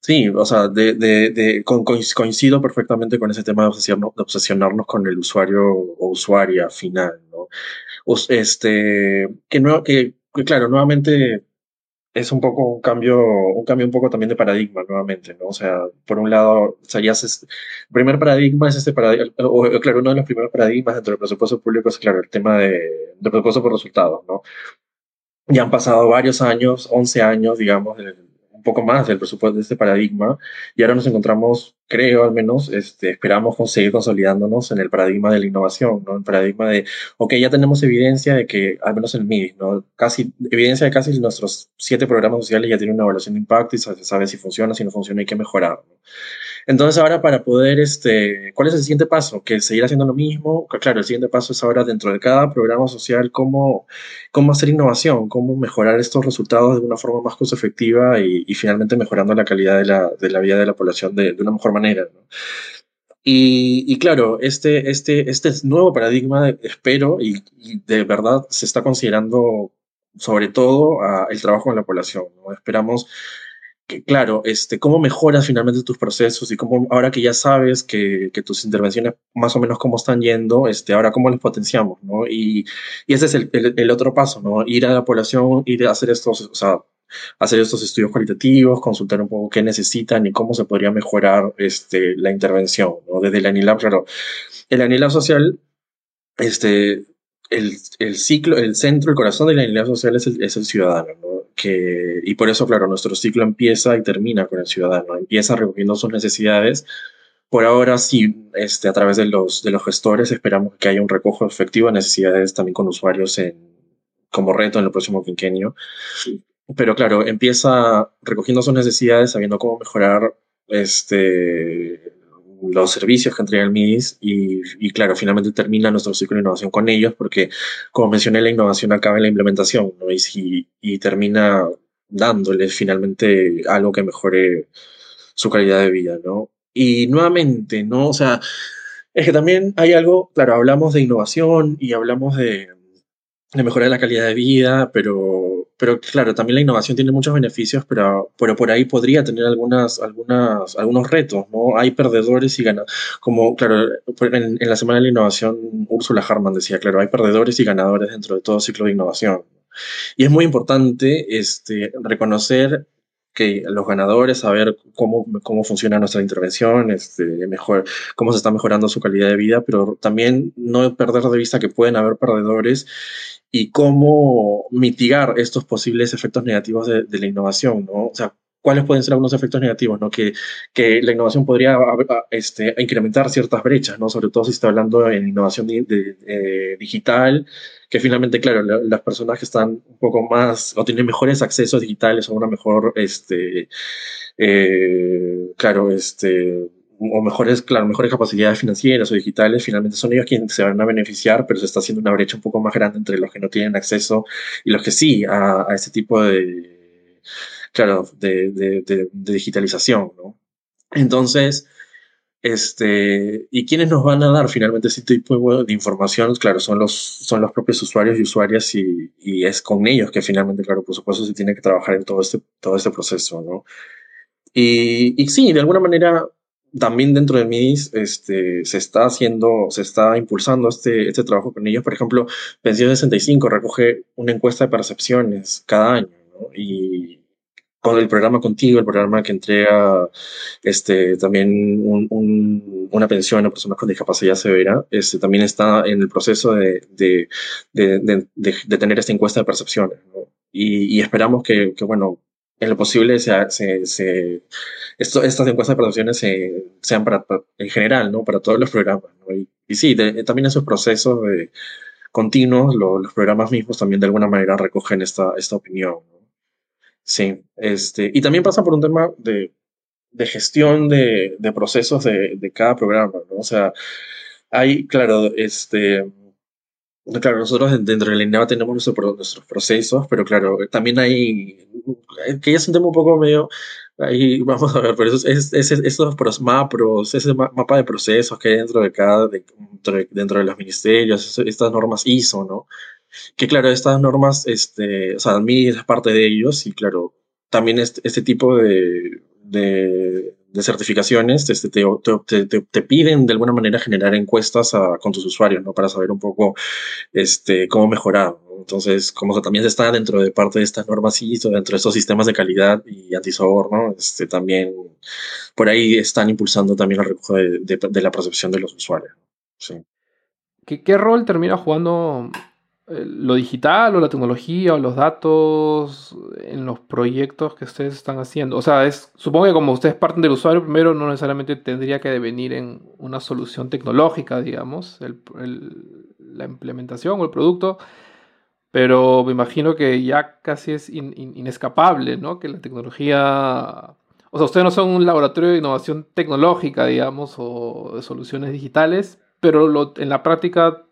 sí, o sea, de, de, coincido perfectamente con ese tema de obsesionarnos, de obsesionarnos con el usuario o usuaria final, ¿no? este, que, no, que, claro, nuevamente es un poco un cambio, un cambio un poco también de paradigma nuevamente, ¿no? O sea, por un lado, o sea, ya el primer paradigma es este paradigma, o, claro, uno de los primeros paradigmas dentro del presupuesto público es, claro, el tema de, de presupuesto por resultados, ¿no? Ya han pasado varios años, 11 años, digamos, poco más del presupuesto de este paradigma, y ahora nos encontramos, creo al menos, este, esperamos conseguir consolidándonos en el paradigma de la innovación, ¿no? El paradigma de, ok, ya tenemos evidencia de que, al menos en MIDI, ¿no? Casi, evidencia de casi nuestros siete programas sociales ya tienen una evaluación de impacto y se sabe si funciona, si no funciona y qué mejorar, ¿no? Entonces ahora para poder, este, ¿cuál es el siguiente paso? Que seguir haciendo lo mismo. Claro, el siguiente paso es ahora dentro de cada programa social cómo, cómo hacer innovación, cómo mejorar estos resultados de una forma más costo efectiva y, y finalmente mejorando la calidad de la, de la, vida de la población de, de una mejor manera. ¿no? Y, y, claro, este, este, este nuevo paradigma, espero, y, y, de verdad se está considerando sobre todo uh, el trabajo en la población. ¿no? Esperamos claro, este, cómo mejoras finalmente tus procesos y cómo ahora que ya sabes que, tus intervenciones más o menos cómo están yendo, este, ahora cómo las potenciamos, ¿no? Y, ese es el, otro paso, ¿no? Ir a la población, ir a hacer estos, o sea, hacer estos estudios cualitativos, consultar un poco qué necesitan y cómo se podría mejorar este, la intervención, ¿no? Desde el ANILAB, claro, el ANILAB social, este, el, ciclo, el centro, el corazón de la ANILAB social es el, es el ciudadano, ¿no? Que, y por eso, claro, nuestro ciclo empieza y termina con el ciudadano, empieza recogiendo sus necesidades. Por ahora sí, este, a través de los, de los gestores esperamos que haya un recojo efectivo de necesidades también con usuarios en, como reto en el próximo quinquenio. Pero claro, empieza recogiendo sus necesidades, sabiendo cómo mejorar este, los servicios que entrega el MIDIS y, claro, finalmente termina nuestro ciclo de innovación con ellos porque, como mencioné, la innovación acaba en la implementación ¿no? y, y termina dándoles finalmente algo que mejore su calidad de vida, ¿no? Y nuevamente, ¿no? O sea, es que también hay algo, claro, hablamos de innovación y hablamos de, de mejorar la calidad de vida, pero, pero claro, también la innovación tiene muchos beneficios, pero, pero por ahí podría tener algunas, algunas, algunos retos, ¿no? Hay perdedores y ganadores. Como, claro, en, en, la Semana de la Innovación, Úrsula Harman decía, claro, hay perdedores y ganadores dentro de todo ciclo de innovación. Y es muy importante este, reconocer que los ganadores, saber cómo, cómo funciona nuestra intervención, este, mejor, cómo se está mejorando su calidad de vida, pero también no perder de vista que pueden haber perdedores y cómo mitigar estos posibles efectos negativos de, de, la innovación, ¿no? O sea, cuáles pueden ser algunos efectos negativos, ¿no? Que, que la innovación podría este, incrementar ciertas brechas, ¿no? Sobre todo si está hablando en innovación eh, digital, que finalmente, claro, la, las personas que están un poco más o tienen mejores accesos digitales o una mejor, este, eh, claro, este, o mejores, claro, mejores capacidades financieras o digitales, finalmente son ellos quienes se van a beneficiar, pero se está haciendo una brecha un poco más grande entre los que no tienen acceso y los que sí a, a este tipo de, claro, de, de, de, de digitalización, ¿no? Entonces, este, ¿y quiénes nos van a dar finalmente ese tipo de información? Claro, son los, son los propios usuarios y usuarias y, y es con ellos que finalmente, claro, por supuesto, se tiene que trabajar en todo este, todo este proceso, ¿no? Y, y sí, de alguna manera, también dentro de MIDIS este, se está haciendo, se está impulsando este, este trabajo con ellos. Por ejemplo, Pensión 65 recoge una encuesta de percepciones cada año, ¿no? Y con el programa Contigo, el programa que entrega este, también un, un, una pensión a personas con discapacidad severa, este, también está en el proceso de, de, de, de, tener esta encuesta de percepciones. ¿no? Y, y, esperamos que, que, bueno, en lo posible se, se, se estas encuestas de percepciones se, sean para, en general, ¿no? Para todos los programas, ¿no? Y, sí, también esos procesos continuos, lo, los programas mismos también de alguna manera recogen esta, esta opinión, ¿no? Sí, este, y también pasa por un tema de, de gestión de, de procesos de, de, cada programa, ¿no? O sea, hay, claro, este, claro, nosotros dentro de la INEVA tenemos nuestro, nuestros procesos, pero claro, también hay, que es un tema un poco medio, ahí vamos a ver, pero eso es, es, es, esos mapros, ese mapa de procesos que hay dentro de cada, de, dentro, de, dentro de los ministerios, estas normas ISO, ¿no? Que claro, estas normas, este, o sea, mí es parte de ellos y claro, también este, este tipo de, de, de certificaciones este, te, te, te, te, piden de alguna manera generar encuestas con tus usuarios, ¿no? Para saber un poco este, cómo mejorar. ¿no? Entonces, como que también está dentro de parte de estas normas ISO, dentro de estos sistemas de calidad y antisoborno, este, también por ahí están impulsando también el recojo de, la percepción de los usuarios. ¿Qué, rol termina jugando lo digital o la tecnología o los datos en los proyectos que ustedes están haciendo? O sea, es, supongo que como ustedes parten del usuario, primero no necesariamente tendría que devenir en una solución tecnológica, digamos, la implementación o el producto, pero me imagino que ya casi es inescapable, ¿no? Que la tecnología... O sea, ustedes no son un laboratorio de innovación tecnológica, digamos, o de soluciones digitales, pero en la práctica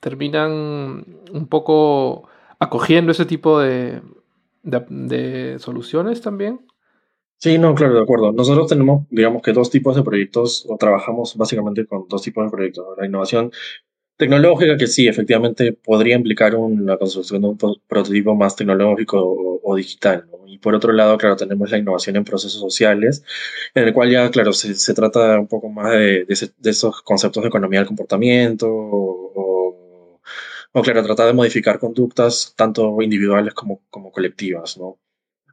terminan un poco acogiendo ese tipo de, de, soluciones también. Sí, no, claro, de acuerdo. Nosotros tenemos, digamos que dos tipos de proyectos, o trabajamos básicamente con dos tipos de proyectos. La innovación tecnológica, que sí, efectivamente podría implicar una construcción de un prototipo más tecnológico o, digital. Y por otro lado, claro, tenemos la innovación en procesos sociales, en el cual ya, claro, se, se trata un poco más de, de, esos conceptos de economía del comportamiento o, o, claro, tratar de modificar conductas tanto individuales como, como colectivas, ¿no?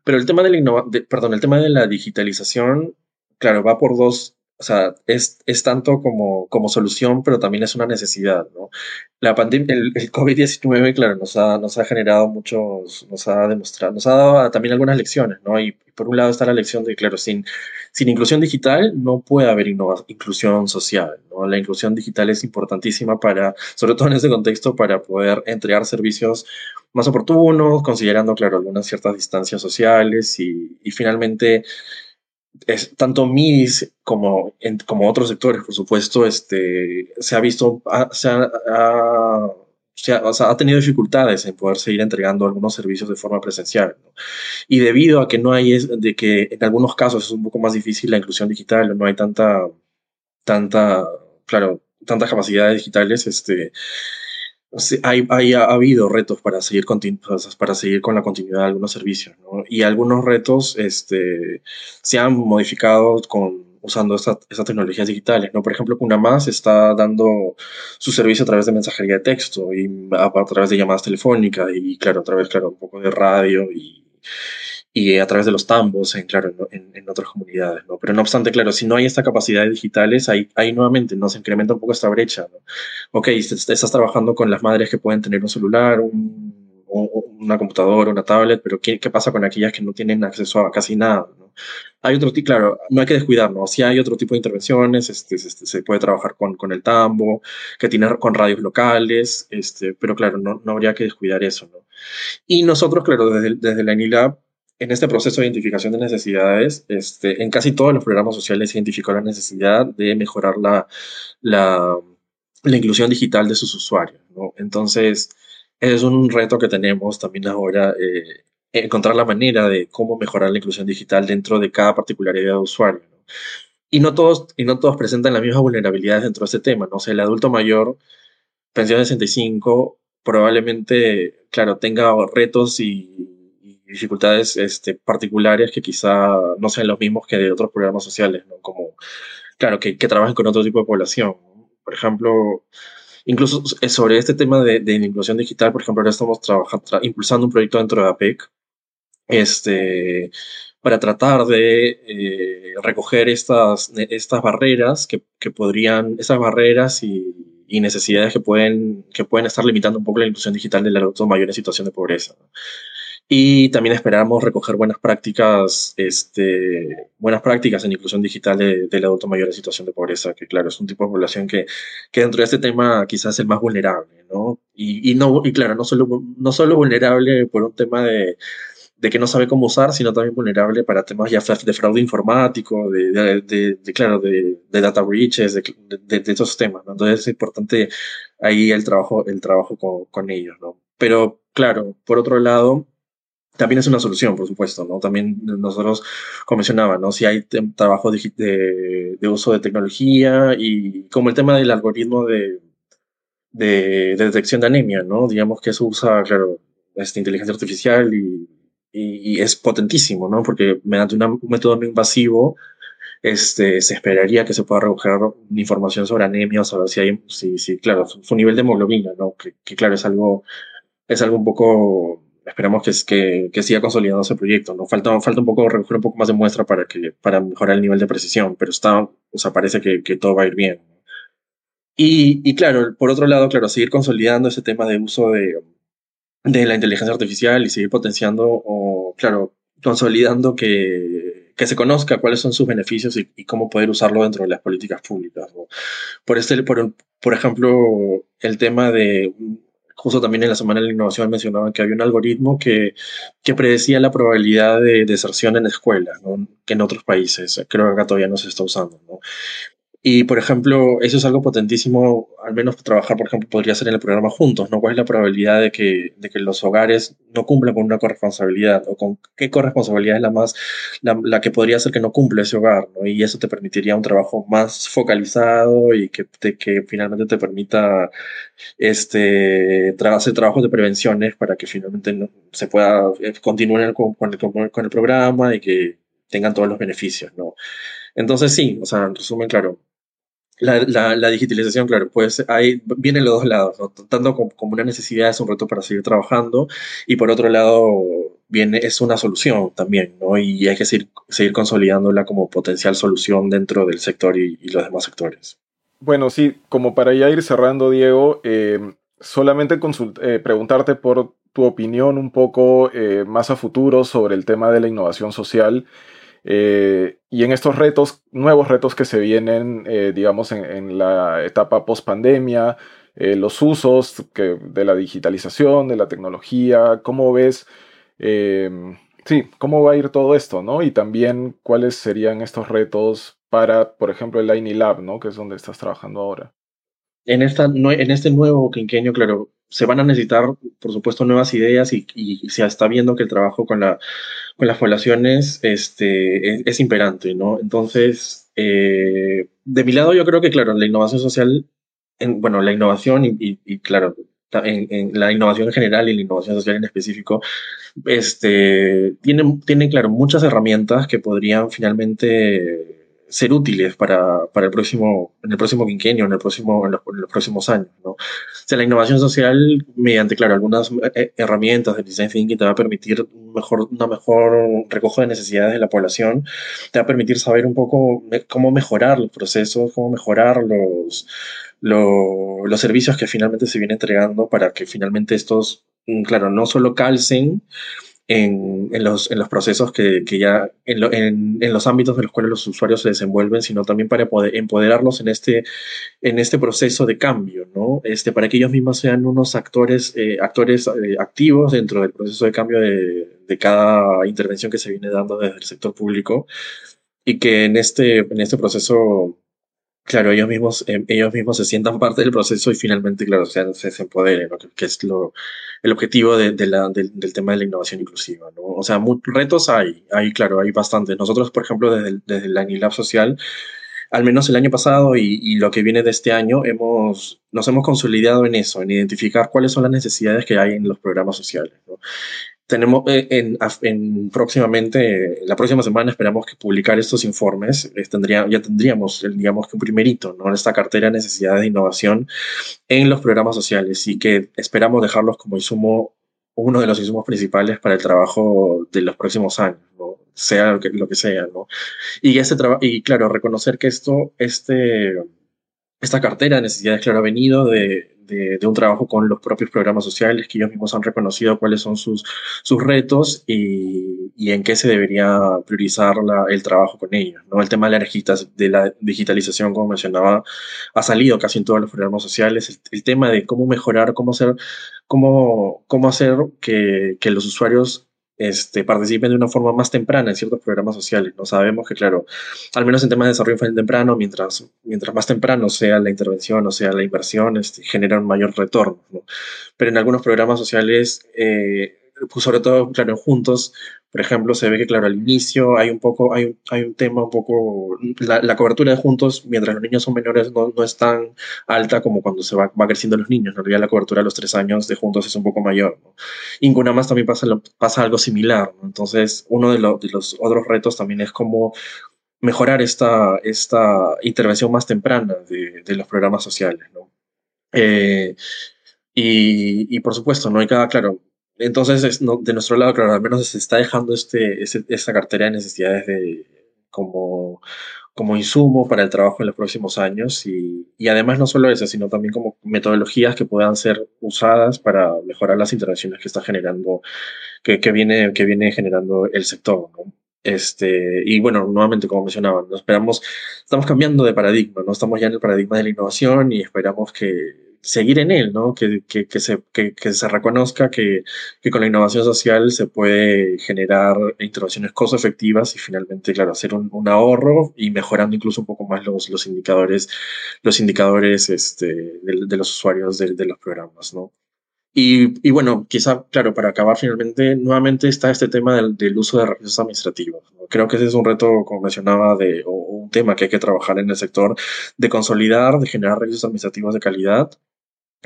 Pero el tema de la perdón, el tema de la digitalización, claro, va por dos, o sea, es, es tanto como, como solución, pero también es una necesidad, ¿no? La pandemia, el, COVID-19, claro, nos ha, nos ha generado muchos, nos ha demostrado, nos ha dado también algunas lecciones, ¿no? Y, por un lado está la lección de, claro, sin, sin inclusión digital no puede haber inclusión social, ¿no? La inclusión digital es importantísima para, sobre todo en este contexto, para poder entregar servicios más oportunos, considerando, claro, algunas ciertas distancias sociales y, y finalmente es, tanto MIDIS como, como otros sectores, por supuesto, este, se ha visto, se, ha, ha, tenido dificultades en poder seguir entregando algunos servicios de forma presencial. Y debido a que no hay, de que en algunos casos es un poco más difícil la inclusión digital, no hay tanta, tanta, claro, tantas capacidades digitales, este, hay, ha habido retos para seguir, para seguir con la continuidad de algunos servicios, ¿no? Y algunos retos este, se han modificado con, usando estas tecnologías digitales, ¿no? Por ejemplo, más está dando su servicio a través de mensajería de texto y a, través de llamadas telefónicas y, claro, a través, claro, un poco de radio y, y a través de los tambos, en, claro, en, en, otras comunidades, ¿no? Pero no obstante, claro, si no hay esta capacidad digitales, ahí, ahí nuevamente ¿no? se incrementa un poco esta brecha, ¿no? Ok, estás trabajando con las madres que pueden tener un celular, un, una computadora, una tablet, pero ¿qué, ¿qué, pasa con aquellas que no tienen acceso a casi nada, ¿no? Hay otro tipo, claro, no hay que descuidarnos, si hay otro tipo de intervenciones, este, este, se puede trabajar con, con el tambo, que tiene con radios locales, este, pero claro, no, no habría que descuidar eso, ¿no? Y nosotros, claro, desde, desde la ENILAB, en este proceso de identificación de necesidades, este, en casi todos los programas sociales se identificó la necesidad de mejorar la, la, la inclusión digital de sus usuarios. ¿no? Entonces, es un reto que tenemos también ahora, eh, encontrar la manera de cómo mejorar la inclusión digital dentro de cada particularidad de usuario. ¿no? Y, no todos, y no todos presentan las mismas vulnerabilidades dentro de este tema. ¿no? O sea, el adulto mayor, pensión de 65, probablemente, claro, tenga retos y dificultades este, particulares que quizá no sean los mismos que de otros programas sociales, ¿no? Como, claro, que, trabajen con otro tipo de población. Por ejemplo, incluso sobre este tema de, de inclusión digital, por ejemplo, ahora estamos trabajando, impulsando un proyecto dentro de APEC, este, para tratar de eh, recoger estas, estas barreras que, que podrían, esas barreras y, necesidades que pueden, que pueden estar limitando un poco la inclusión digital del adulto mayor en situación de pobreza. Y también esperamos recoger buenas prácticas, este, buenas prácticas en inclusión digital del adulto mayor en situación de pobreza, que claro, es un tipo de población que, que dentro de este tema quizás es el más vulnerable, ¿no? Y, y, no, y claro, no solo, no solo vulnerable por un tema de, de que no sabe cómo usar, sino también vulnerable para temas ya de fraude informático, de, de, de, claro, de, data breaches, de, de, esos temas, ¿no? Entonces es importante ahí el trabajo, el trabajo con, con ellos, ¿no? Pero claro, por otro lado, también es una solución, por supuesto, ¿no? También nosotros, como mencionaba, ¿no? Si hay trabajo de, de, uso de tecnología y como el tema del algoritmo de, de, detección de anemia, ¿no? Digamos que eso usa, claro, esta inteligencia artificial y, y, es potentísimo, ¿no? Porque mediante un método no invasivo, este, se esperaría que se pueda recoger información sobre anemia, o saber si hay, si, si, claro, su nivel de hemoglobina, ¿no? Que, que claro, es algo es algo un poco, esperamos que, que, que siga consolidando ese proyecto, ¿no? Falta, falta un poco, recoger un poco más de muestra para, que, para mejorar el nivel de precisión, pero está, o sea, parece que, que todo va a ir bien. Y, y, claro, por otro lado, claro, seguir consolidando ese tema de uso de, de la inteligencia artificial y seguir potenciando o, claro, consolidando que, que se conozca cuáles son sus beneficios y, y, cómo poder usarlo dentro de las políticas públicas. ¿no? Por, este, por, por ejemplo, el tema de, justo también en la Semana de la Innovación mencionaban que había un algoritmo que, que predecía la probabilidad de deserción en escuelas, ¿no? que en otros países, creo que acá todavía no se está usando. ¿no? Y, por ejemplo, eso es algo potentísimo, al menos trabajar, por ejemplo, podría ser en el programa juntos, ¿no? ¿Cuál es la probabilidad de que, de que los hogares no cumplan con una corresponsabilidad? ¿O con qué corresponsabilidad es la más, la, la que podría ser que no cumple ese hogar, ¿no? Y eso te permitiría un trabajo más focalizado y que, te, que finalmente te permita este, tra hacer trabajos de prevenciones para que finalmente se pueda eh, continuar con, con, el, con el programa y que tengan todos los beneficios, ¿no? Entonces sí, o sea, en resumen, claro, la, la, la, digitalización, claro, pues ahí vienen los dos lados, ¿no? tanto como, una necesidad es un reto para seguir trabajando y por otro lado viene, es una solución también, ¿no? Y hay que seguir, consolidándola como potencial solución dentro del sector y, y los demás sectores. Bueno, sí, como para ya ir cerrando, Diego, eh, solamente eh, preguntarte por tu opinión un poco eh, más a futuro sobre el tema de la innovación social. Eh, y en estos retos, nuevos retos que se vienen, eh, digamos, en, la etapa post pandemia, eh, los usos de la digitalización, de la tecnología, ¿cómo ves? sí, ¿cómo va a ir todo esto? ¿no? Y también cuáles serían estos retos para, por ejemplo, el Line Lab, ¿no? que es donde estás trabajando ahora. En, esta, en este nuevo quinquenio, claro, se van a necesitar, por supuesto, nuevas ideas y, y, se está viendo que el trabajo con, la, con las poblaciones este, es, es imperante, ¿no? Entonces, eh, de mi lado yo creo que, claro, la innovación social, en, bueno, la innovación y, y, y claro, en, en, la innovación en general y la innovación social en específico, este, tienen, tienen, claro, muchas herramientas que podrían finalmente ser útiles para, para, el próximo, en el próximo quinquenio, en, el próximo, en los, en, los, próximos años. ¿no? O sea, la innovación social, mediante, claro, algunas eh, herramientas de design thinking, te va a permitir un mejor, una mejor recojo de necesidades de la población, te va a permitir saber un poco cómo mejorar los procesos, cómo mejorar los, los, los servicios que finalmente se vienen entregando para que finalmente estos, mm, claro, no solo calcen, en, en, los, en los procesos que, que ya, en, lo, en, en, los ámbitos en los cuales los usuarios se desenvuelven, sino también para poder empoderarlos en este, en este proceso de cambio, ¿no? Este, para que ellos mismos sean unos actores, eh, actores eh, activos dentro del proceso de cambio de, de cada intervención que se viene dando desde el sector público y que en este, en este proceso claro, ellos mismos, eh, ellos mismos se sientan parte del proceso y finalmente, claro, se, se empoderen, ¿no? que, que, es lo, el objetivo de, del tema de la innovación inclusiva. O sea, retos hay, hay, claro, hay bastantes. Nosotros, por ejemplo, desde, desde la Anilab Social, al menos el año pasado y, y, lo que viene de este año, hemos, nos hemos consolidado en eso, en identificar cuáles son las necesidades que hay en los programas sociales. Tenemos eh, en, en, próximamente, la próxima semana esperamos que publicar estos informes, tendría, ya tendríamos, digamos que un primerito, ¿no? Esta cartera de necesidades de innovación en los programas sociales y que esperamos dejarlos como insumo, uno de los insumos principales para el trabajo de los próximos años, ¿no? Sea lo que, lo que sea, ¿no? Y este trabajo, y claro, reconocer que esto, este, esta cartera de necesidades, claro, ha venido de, de, un trabajo con los propios programas sociales, que ellos mismos han reconocido cuáles son sus, sus retos y, y en qué se debería priorizar el trabajo con ellos. ¿no? El tema de la, de la digitalización, como mencionaba, ha salido casi en todos los programas sociales. El, el tema de cómo mejorar, cómo hacer, cómo, cómo hacer que, que los usuarios este, participen de una forma más temprana en ciertos programas sociales. No sabemos que, claro, al menos en temas de desarrollo infantil temprano, mientras, mientras más temprano sea la intervención o sea la inversión, este, genera un mayor retorno. ¿no? Pero en algunos programas sociales, eh, pues sobre todo, claro, juntos, por ejemplo, se ve que, claro, al inicio hay un poco, hay, hay un tema un poco, la, la, cobertura de juntos, mientras los niños son menores, no, no es tan alta como cuando se va, va creciendo los niños. En realidad, la cobertura a los tres años de juntos es un poco mayor. ¿no? Y en más también pasa, pasa algo similar. ¿no? Entonces, uno de, lo, de los otros retos también es cómo mejorar esta, esta intervención más temprana de, de los programas sociales. ¿no? Eh, Y, por supuesto, no hay cada, claro, entonces de nuestro lado, claro, al menos se está dejando este, esta cartera de necesidades de, como, como insumo para el trabajo en los próximos años y, y, además no solo eso, sino también como metodologías que puedan ser usadas para mejorar las interacciones que está generando, que, que viene, que viene generando el sector. ¿no? Este, y bueno, nuevamente, como mencionaba, ¿no? esperamos, estamos cambiando de paradigma, ¿no? Estamos ya en el paradigma de la innovación y esperamos que seguir en él, ¿no? Que, que, que se, que, se reconozca que, que, con la innovación social se puede generar intervenciones costo efectivas y finalmente, claro, hacer un, un, ahorro y mejorando incluso un poco más los, los indicadores, los indicadores este, de, de los usuarios de, de los programas, ¿no? Y, y, bueno, quizá, claro, para acabar finalmente, nuevamente está este tema del, del uso de recursos administrativos. Creo que ese es un reto, como mencionaba, de, o un tema que hay que trabajar en el sector, de consolidar, de generar recursos administrativos de calidad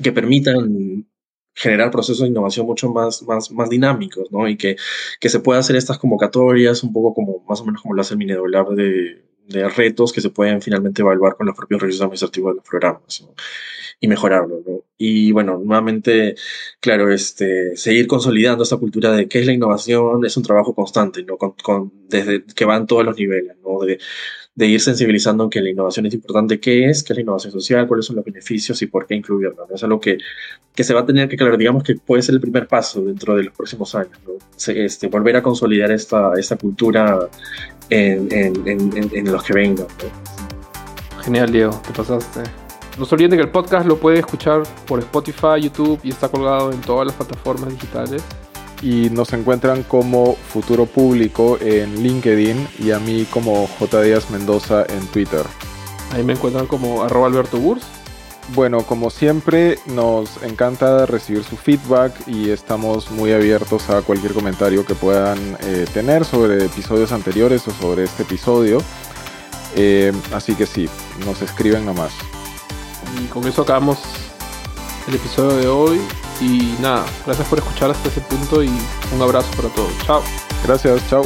que permitan generar procesos de innovación mucho más, más, más dinámicos, ¿no? Y que, que se pueda hacer estas convocatorias un poco como, más o menos como lo hace el Minedular de, de retos que se pueden finalmente evaluar con los propios registros administrativos de los programas ¿no? y mejorarlo. ¿no? Y bueno, nuevamente, claro, este, seguir consolidando esta cultura de qué es la innovación es un trabajo constante, ¿no? Con, con, desde que van todos los niveles, ¿no? De ir sensibilizando que la innovación es importante, qué es, qué es la innovación social, cuáles son los beneficios y por qué incluirla. ¿no? Es algo que, que se va a tener que, claro, digamos que puede ser el primer paso dentro de los próximos años, ¿no? este, volver a consolidar esta, esta cultura en, en, en, en los que vengan. ¿no? Genial, Diego, te pasaste. No se olviden que el podcast lo puede escuchar por Spotify, YouTube y está colgado en todas las plataformas digitales y nos encuentran como Futuro Público en LinkedIn y a mí como J. Díaz Mendoza en Twitter. Ahí me encuentran como arroba Alberto Burs. Bueno, como siempre, nos encanta recibir su feedback y estamos muy abiertos a cualquier comentario que puedan eh, tener sobre episodios anteriores o sobre este episodio. Eh, así que sí, nos escriben nomás. Y con eso acabamos el episodio de hoy. Y nada, gracias por escuchar hasta ese punto y un abrazo para todos. Chao. Gracias, chao.